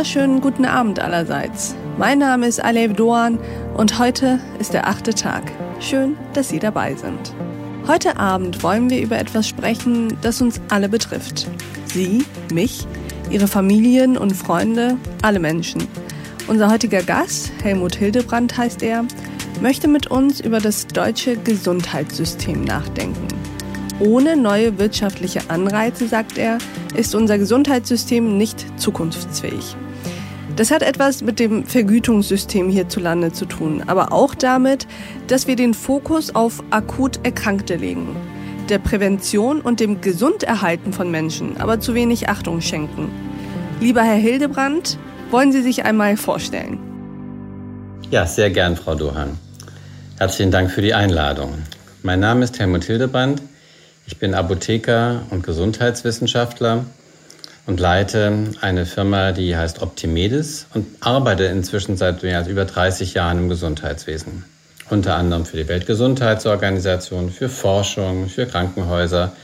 wunderschönen guten Abend allerseits. Mein Name ist Alev Doan und heute ist der achte Tag. Schön, dass Sie dabei sind. Heute Abend wollen wir über etwas sprechen, das uns alle betrifft. Sie, mich, Ihre Familien und Freunde, alle Menschen. Unser heutiger Gast, Helmut Hildebrand heißt er, möchte mit uns über das deutsche Gesundheitssystem nachdenken. Ohne neue wirtschaftliche Anreize, sagt er, ist unser Gesundheitssystem nicht zukunftsfähig. Das hat etwas mit dem Vergütungssystem hierzulande zu tun, aber auch damit, dass wir den Fokus auf akut Erkrankte legen, der Prävention und dem Gesunderhalten von Menschen aber zu wenig Achtung schenken. Lieber Herr Hildebrand, wollen Sie sich einmal vorstellen? Ja, sehr gern, Frau Dohan. Herzlichen Dank für die Einladung. Mein Name ist Helmut Hildebrand. Ich bin Apotheker und Gesundheitswissenschaftler und leite eine Firma, die heißt Optimedis und arbeite inzwischen seit mehr als über 30 Jahren im Gesundheitswesen. Unter anderem für die Weltgesundheitsorganisation, für Forschung, für Krankenhäuser,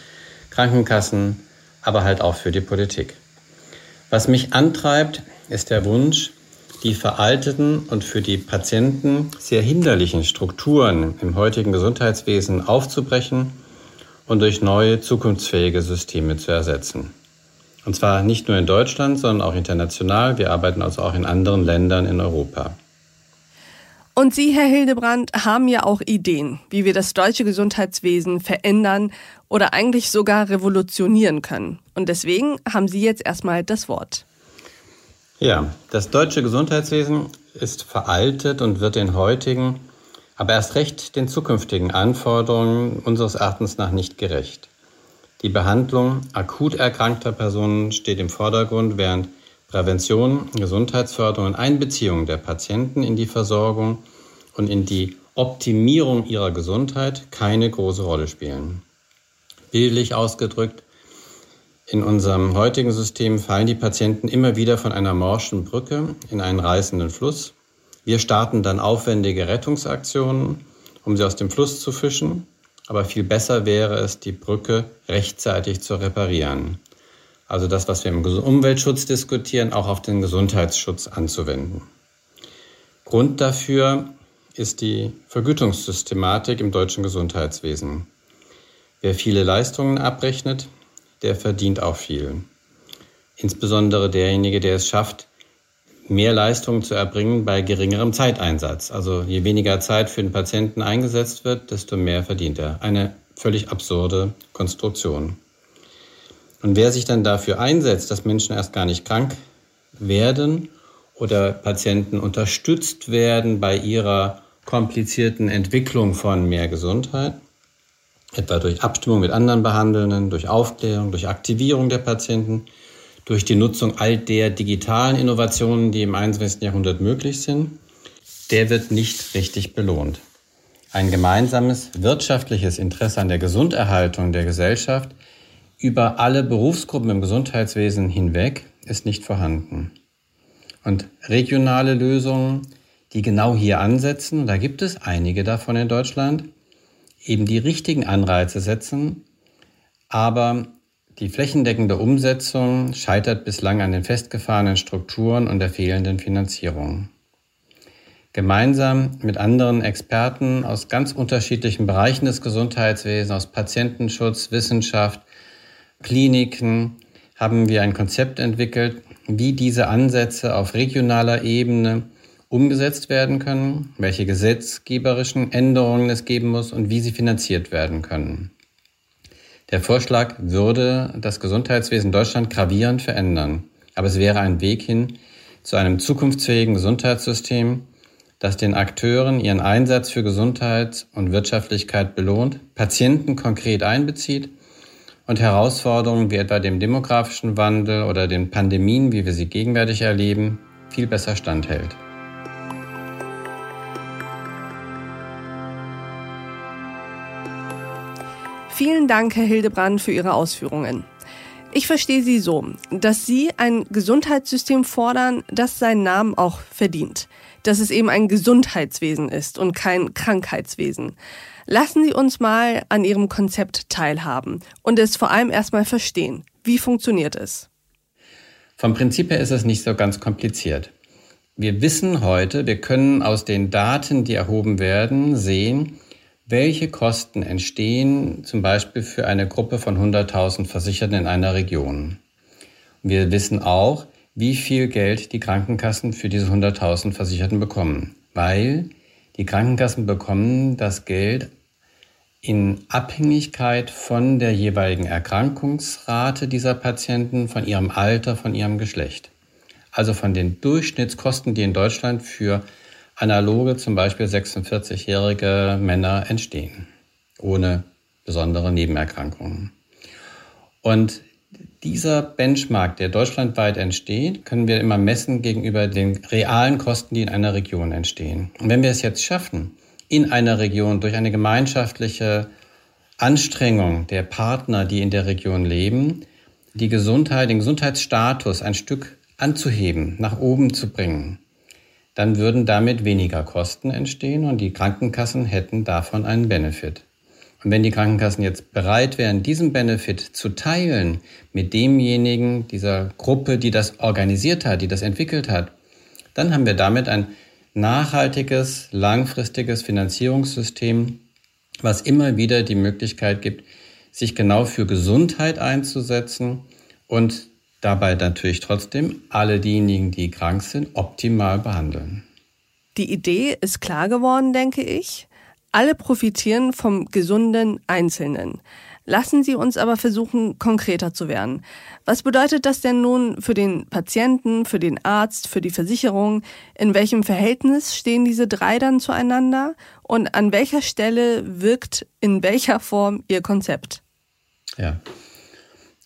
Krankenkassen, aber halt auch für die Politik. Was mich antreibt, ist der Wunsch, die veralteten und für die Patienten sehr hinderlichen Strukturen im heutigen Gesundheitswesen aufzubrechen und durch neue zukunftsfähige Systeme zu ersetzen. Und zwar nicht nur in Deutschland, sondern auch international. Wir arbeiten also auch in anderen Ländern in Europa. Und Sie, Herr Hildebrand, haben ja auch Ideen, wie wir das deutsche Gesundheitswesen verändern oder eigentlich sogar revolutionieren können. Und deswegen haben Sie jetzt erstmal das Wort. Ja, das deutsche Gesundheitswesen ist veraltet und wird den heutigen aber erst recht den zukünftigen Anforderungen unseres Erachtens nach nicht gerecht. Die Behandlung akut erkrankter Personen steht im Vordergrund, während Prävention, Gesundheitsförderung und Einbeziehung der Patienten in die Versorgung und in die Optimierung ihrer Gesundheit keine große Rolle spielen. Bildlich ausgedrückt, in unserem heutigen System fallen die Patienten immer wieder von einer morschen Brücke in einen reißenden Fluss wir starten dann aufwendige Rettungsaktionen, um sie aus dem Fluss zu fischen. Aber viel besser wäre es, die Brücke rechtzeitig zu reparieren. Also das, was wir im Umweltschutz diskutieren, auch auf den Gesundheitsschutz anzuwenden. Grund dafür ist die Vergütungssystematik im deutschen Gesundheitswesen. Wer viele Leistungen abrechnet, der verdient auch viel. Insbesondere derjenige, der es schafft, mehr Leistung zu erbringen bei geringerem Zeiteinsatz. Also je weniger Zeit für den Patienten eingesetzt wird, desto mehr verdient er. Eine völlig absurde Konstruktion. Und wer sich dann dafür einsetzt, dass Menschen erst gar nicht krank werden oder Patienten unterstützt werden bei ihrer komplizierten Entwicklung von mehr Gesundheit, etwa durch Abstimmung mit anderen Behandelnden, durch Aufklärung, durch Aktivierung der Patienten, durch die Nutzung all der digitalen Innovationen, die im 21. Jahrhundert möglich sind, der wird nicht richtig belohnt. Ein gemeinsames wirtschaftliches Interesse an der Gesunderhaltung der Gesellschaft über alle Berufsgruppen im Gesundheitswesen hinweg ist nicht vorhanden. Und regionale Lösungen, die genau hier ansetzen, da gibt es einige davon in Deutschland, eben die richtigen Anreize setzen, aber die flächendeckende Umsetzung scheitert bislang an den festgefahrenen Strukturen und der fehlenden Finanzierung. Gemeinsam mit anderen Experten aus ganz unterschiedlichen Bereichen des Gesundheitswesens, aus Patientenschutz, Wissenschaft, Kliniken, haben wir ein Konzept entwickelt, wie diese Ansätze auf regionaler Ebene umgesetzt werden können, welche gesetzgeberischen Änderungen es geben muss und wie sie finanziert werden können. Der Vorschlag würde das Gesundheitswesen Deutschland gravierend verändern. Aber es wäre ein Weg hin zu einem zukunftsfähigen Gesundheitssystem, das den Akteuren ihren Einsatz für Gesundheit und Wirtschaftlichkeit belohnt, Patienten konkret einbezieht und Herausforderungen wie etwa dem demografischen Wandel oder den Pandemien, wie wir sie gegenwärtig erleben, viel besser standhält. Vielen Dank, Herr Hildebrand, für Ihre Ausführungen. Ich verstehe Sie so, dass Sie ein Gesundheitssystem fordern, das seinen Namen auch verdient. Dass es eben ein Gesundheitswesen ist und kein Krankheitswesen. Lassen Sie uns mal an Ihrem Konzept teilhaben und es vor allem erstmal verstehen. Wie funktioniert es? Vom Prinzip her ist es nicht so ganz kompliziert. Wir wissen heute, wir können aus den Daten, die erhoben werden, sehen, welche Kosten entstehen zum Beispiel für eine Gruppe von 100.000 Versicherten in einer Region. Wir wissen auch, wie viel Geld die Krankenkassen für diese 100.000 Versicherten bekommen, weil die Krankenkassen bekommen das Geld in Abhängigkeit von der jeweiligen Erkrankungsrate dieser Patienten, von ihrem Alter, von ihrem Geschlecht. Also von den Durchschnittskosten, die in Deutschland für analoge, zum Beispiel 46-jährige Männer entstehen, ohne besondere Nebenerkrankungen. Und dieser Benchmark, der deutschlandweit entsteht, können wir immer messen gegenüber den realen Kosten, die in einer Region entstehen. Und wenn wir es jetzt schaffen, in einer Region durch eine gemeinschaftliche Anstrengung der Partner, die in der Region leben, die Gesundheit, den Gesundheitsstatus ein Stück anzuheben, nach oben zu bringen, dann würden damit weniger Kosten entstehen und die Krankenkassen hätten davon einen Benefit. Und wenn die Krankenkassen jetzt bereit wären, diesen Benefit zu teilen mit demjenigen dieser Gruppe, die das organisiert hat, die das entwickelt hat, dann haben wir damit ein nachhaltiges, langfristiges Finanzierungssystem, was immer wieder die Möglichkeit gibt, sich genau für Gesundheit einzusetzen und dabei natürlich trotzdem alle diejenigen, die krank sind, optimal behandeln. Die Idee ist klar geworden, denke ich. Alle profitieren vom gesunden Einzelnen. Lassen Sie uns aber versuchen, konkreter zu werden. Was bedeutet das denn nun für den Patienten, für den Arzt, für die Versicherung? In welchem Verhältnis stehen diese drei dann zueinander? Und an welcher Stelle wirkt in welcher Form Ihr Konzept? Ja.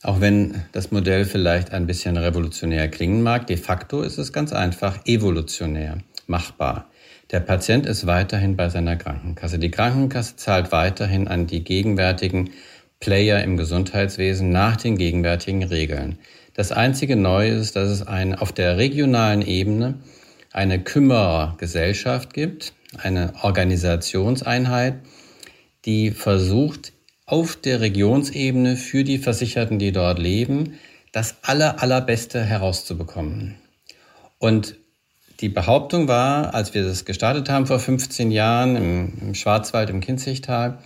Auch wenn das Modell vielleicht ein bisschen revolutionär klingen mag, de facto ist es ganz einfach evolutionär machbar. Der Patient ist weiterhin bei seiner Krankenkasse. Die Krankenkasse zahlt weiterhin an die gegenwärtigen Player im Gesundheitswesen nach den gegenwärtigen Regeln. Das einzige Neue ist, dass es eine, auf der regionalen Ebene eine Kümmerergesellschaft gibt, eine Organisationseinheit, die versucht, auf der Regionsebene für die Versicherten, die dort leben, das aller, allerbeste herauszubekommen. Und die Behauptung war, als wir das gestartet haben vor 15 Jahren im, im Schwarzwald im Kinzigtal,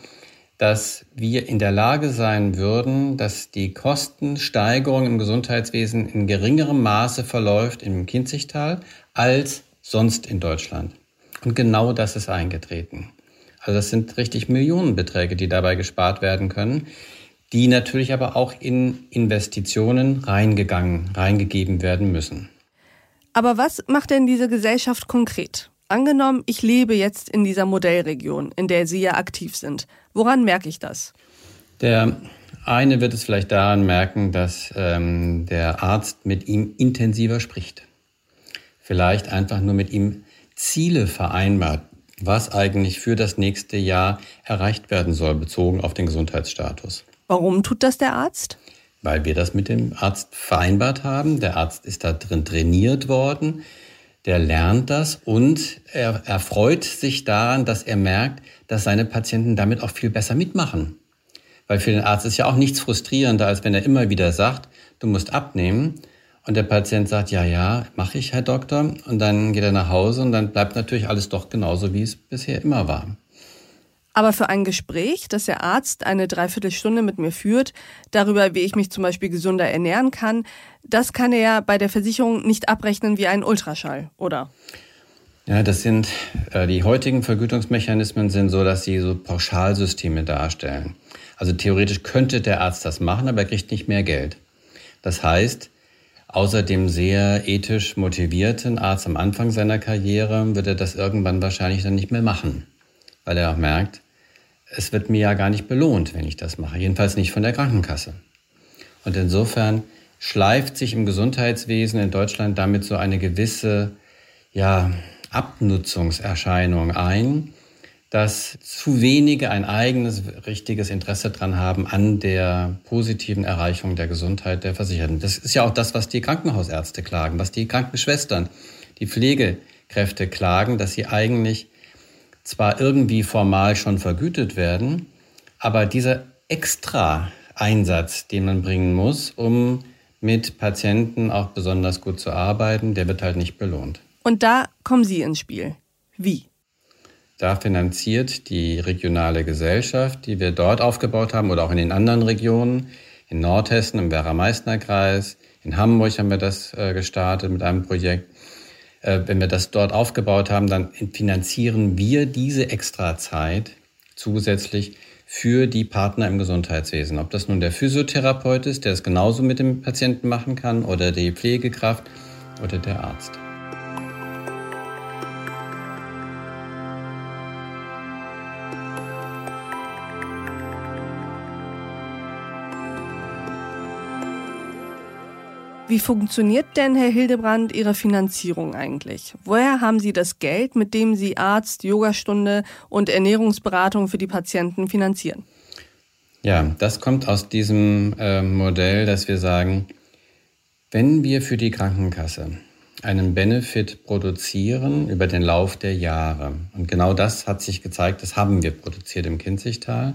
dass wir in der Lage sein würden, dass die Kostensteigerung im Gesundheitswesen in geringerem Maße verläuft im Kinzigtal als sonst in Deutschland. Und genau das ist eingetreten. Also das sind richtig Millionenbeträge, die dabei gespart werden können, die natürlich aber auch in Investitionen reingegangen, reingegeben werden müssen. Aber was macht denn diese Gesellschaft konkret? Angenommen, ich lebe jetzt in dieser Modellregion, in der Sie ja aktiv sind. Woran merke ich das? Der eine wird es vielleicht daran merken, dass ähm, der Arzt mit ihm intensiver spricht. Vielleicht einfach nur mit ihm Ziele vereinbart, was eigentlich für das nächste Jahr erreicht werden soll, bezogen auf den Gesundheitsstatus. Warum tut das der Arzt? Weil wir das mit dem Arzt vereinbart haben. Der Arzt ist da drin trainiert worden der lernt das und er, er freut sich daran, dass er merkt, dass seine Patienten damit auch viel besser mitmachen. Weil für den Arzt ist ja auch nichts frustrierender, als wenn er immer wieder sagt, du musst abnehmen. Und der Patient sagt, ja, ja, mache ich, Herr Doktor. Und dann geht er nach Hause und dann bleibt natürlich alles doch genauso, wie es bisher immer war. Aber für ein Gespräch, das der Arzt eine Dreiviertelstunde mit mir führt, darüber, wie ich mich zum Beispiel gesunder ernähren kann, das kann er bei der Versicherung nicht abrechnen wie ein Ultraschall, oder? Ja, das sind, äh, die heutigen Vergütungsmechanismen sind so, dass sie so Pauschalsysteme darstellen. Also theoretisch könnte der Arzt das machen, aber er kriegt nicht mehr Geld. Das heißt, außer dem sehr ethisch motivierten Arzt am Anfang seiner Karriere wird er das irgendwann wahrscheinlich dann nicht mehr machen, weil er auch merkt, es wird mir ja gar nicht belohnt, wenn ich das mache. Jedenfalls nicht von der Krankenkasse. Und insofern schleift sich im Gesundheitswesen in Deutschland damit so eine gewisse ja, Abnutzungserscheinung ein, dass zu wenige ein eigenes, richtiges Interesse dran haben an der positiven Erreichung der Gesundheit der Versicherten. Das ist ja auch das, was die Krankenhausärzte klagen, was die Krankenschwestern, die Pflegekräfte klagen, dass sie eigentlich zwar irgendwie formal schon vergütet werden, aber dieser extra Einsatz, den man bringen muss, um mit Patienten auch besonders gut zu arbeiten, der wird halt nicht belohnt. Und da kommen Sie ins Spiel. Wie? Da finanziert die regionale Gesellschaft, die wir dort aufgebaut haben oder auch in den anderen Regionen, in Nordhessen, im Werra-Meißner-Kreis, in Hamburg haben wir das äh, gestartet mit einem Projekt. Äh, wenn wir das dort aufgebaut haben, dann finanzieren wir diese Extrazeit zusätzlich für die Partner im Gesundheitswesen. Ob das nun der Physiotherapeut ist, der es genauso mit dem Patienten machen kann, oder die Pflegekraft oder der Arzt. Wie funktioniert denn, Herr Hildebrand, Ihre Finanzierung eigentlich? Woher haben Sie das Geld, mit dem Sie Arzt, Yogastunde und Ernährungsberatung für die Patienten finanzieren? Ja, das kommt aus diesem äh, Modell, dass wir sagen, wenn wir für die Krankenkasse einen Benefit produzieren über den Lauf der Jahre, und genau das hat sich gezeigt, das haben wir produziert im Kinzigtal,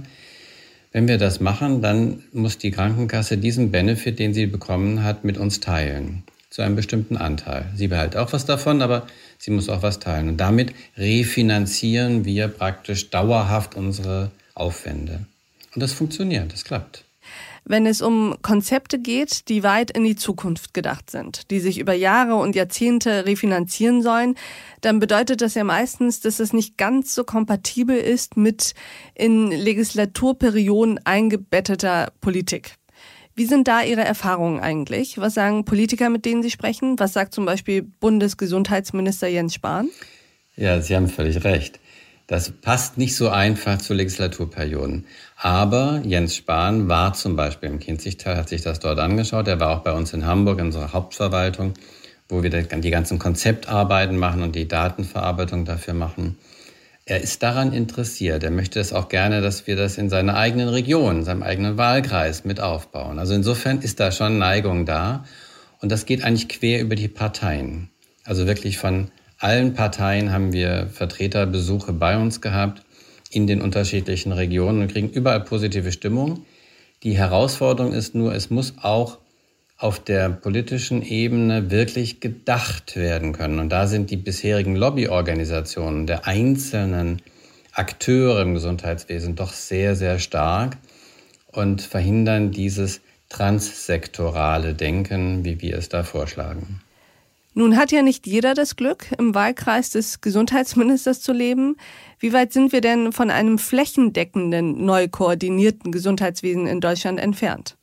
wenn wir das machen, dann muss die Krankenkasse diesen Benefit, den sie bekommen hat, mit uns teilen. Zu einem bestimmten Anteil. Sie behält auch was davon, aber sie muss auch was teilen. Und damit refinanzieren wir praktisch dauerhaft unsere Aufwände. Und das funktioniert, das klappt wenn es um Konzepte geht, die weit in die Zukunft gedacht sind, die sich über Jahre und Jahrzehnte refinanzieren sollen, dann bedeutet das ja meistens, dass es nicht ganz so kompatibel ist mit in Legislaturperioden eingebetteter Politik. Wie sind da Ihre Erfahrungen eigentlich? Was sagen Politiker, mit denen Sie sprechen? Was sagt zum Beispiel Bundesgesundheitsminister Jens Spahn? Ja, Sie haben völlig recht. Das passt nicht so einfach zu Legislaturperioden. Aber Jens Spahn war zum Beispiel im Kinzigtal, hat sich das dort angeschaut. Er war auch bei uns in Hamburg in unserer Hauptverwaltung, wo wir die ganzen Konzeptarbeiten machen und die Datenverarbeitung dafür machen. Er ist daran interessiert. Er möchte es auch gerne, dass wir das in seiner eigenen Region, in seinem eigenen Wahlkreis mit aufbauen. Also insofern ist da schon Neigung da. Und das geht eigentlich quer über die Parteien. Also wirklich von allen Parteien haben wir Vertreterbesuche bei uns gehabt in den unterschiedlichen Regionen und kriegen überall positive Stimmung. Die Herausforderung ist nur, es muss auch auf der politischen Ebene wirklich gedacht werden können. Und da sind die bisherigen Lobbyorganisationen der einzelnen Akteure im Gesundheitswesen doch sehr, sehr stark und verhindern dieses transsektorale Denken, wie wir es da vorschlagen. Nun hat ja nicht jeder das Glück, im Wahlkreis des Gesundheitsministers zu leben. Wie weit sind wir denn von einem flächendeckenden, neu koordinierten Gesundheitswesen in Deutschland entfernt?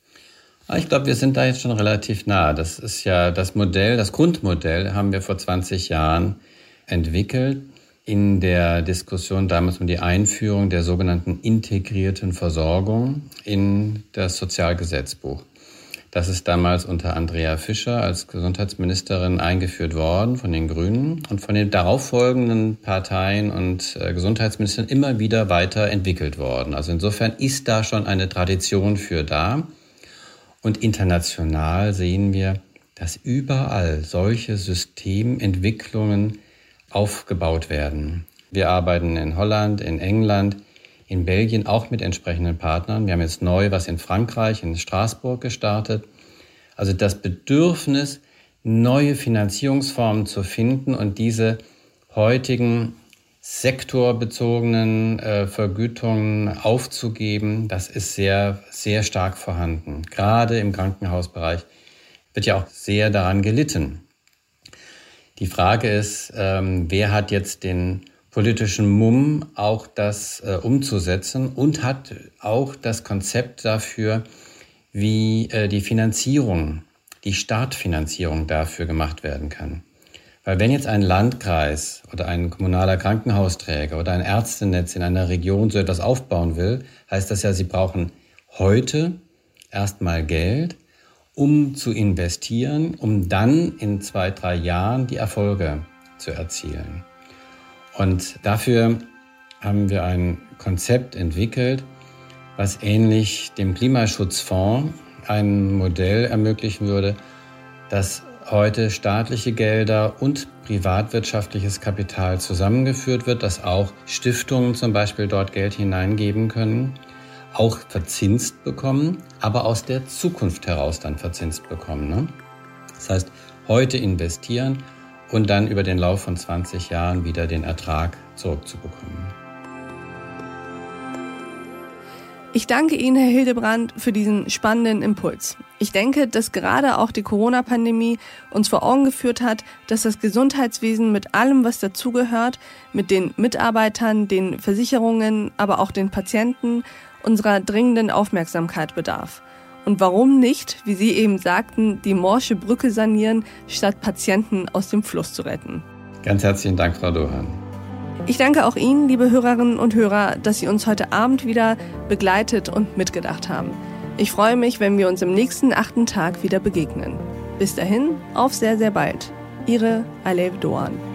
Ah, ich glaube, wir sind da jetzt schon relativ nah. Das ist ja das Modell, das Grundmodell haben wir vor 20 Jahren entwickelt in der Diskussion damals um die Einführung der sogenannten integrierten Versorgung in das Sozialgesetzbuch. Das ist damals unter Andrea Fischer als Gesundheitsministerin eingeführt worden von den Grünen und von den darauffolgenden Parteien und äh, Gesundheitsministern immer wieder weiterentwickelt worden. Also insofern ist da schon eine Tradition für da. Und international sehen wir, dass überall solche Systementwicklungen aufgebaut werden. Wir arbeiten in Holland, in England, in Belgien auch mit entsprechenden Partnern. Wir haben jetzt neu was in Frankreich, in Straßburg gestartet. Also das Bedürfnis, neue Finanzierungsformen zu finden und diese heutigen sektorbezogenen äh, Vergütungen aufzugeben, das ist sehr, sehr stark vorhanden. Gerade im Krankenhausbereich wird ja auch sehr daran gelitten. Die Frage ist, ähm, wer hat jetzt den politischen Mumm, auch das äh, umzusetzen und hat auch das Konzept dafür, wie äh, die Finanzierung, die Startfinanzierung dafür gemacht werden kann. Weil wenn jetzt ein Landkreis oder ein kommunaler Krankenhausträger oder ein Ärztenetz in einer Region so etwas aufbauen will, heißt das ja, sie brauchen heute erstmal Geld, um zu investieren, um dann in zwei, drei Jahren die Erfolge zu erzielen. Und dafür haben wir ein Konzept entwickelt, was ähnlich dem Klimaschutzfonds ein Modell ermöglichen würde, dass heute staatliche Gelder und privatwirtschaftliches Kapital zusammengeführt wird, dass auch Stiftungen zum Beispiel dort Geld hineingeben können, auch verzinst bekommen, aber aus der Zukunft heraus dann verzinst bekommen. Ne? Das heißt, heute investieren und dann über den Lauf von 20 Jahren wieder den Ertrag zurückzubekommen. Ich danke Ihnen, Herr Hildebrand, für diesen spannenden Impuls. Ich denke, dass gerade auch die Corona-Pandemie uns vor Augen geführt hat, dass das Gesundheitswesen mit allem, was dazugehört, mit den Mitarbeitern, den Versicherungen, aber auch den Patienten unserer dringenden Aufmerksamkeit bedarf. Und warum nicht, wie Sie eben sagten, die morsche Brücke sanieren, statt Patienten aus dem Fluss zu retten? Ganz herzlichen Dank, Frau Dohan. Ich danke auch Ihnen, liebe Hörerinnen und Hörer, dass Sie uns heute Abend wieder begleitet und mitgedacht haben. Ich freue mich, wenn wir uns im nächsten achten Tag wieder begegnen. Bis dahin, auf sehr, sehr bald. Ihre Alev Doan.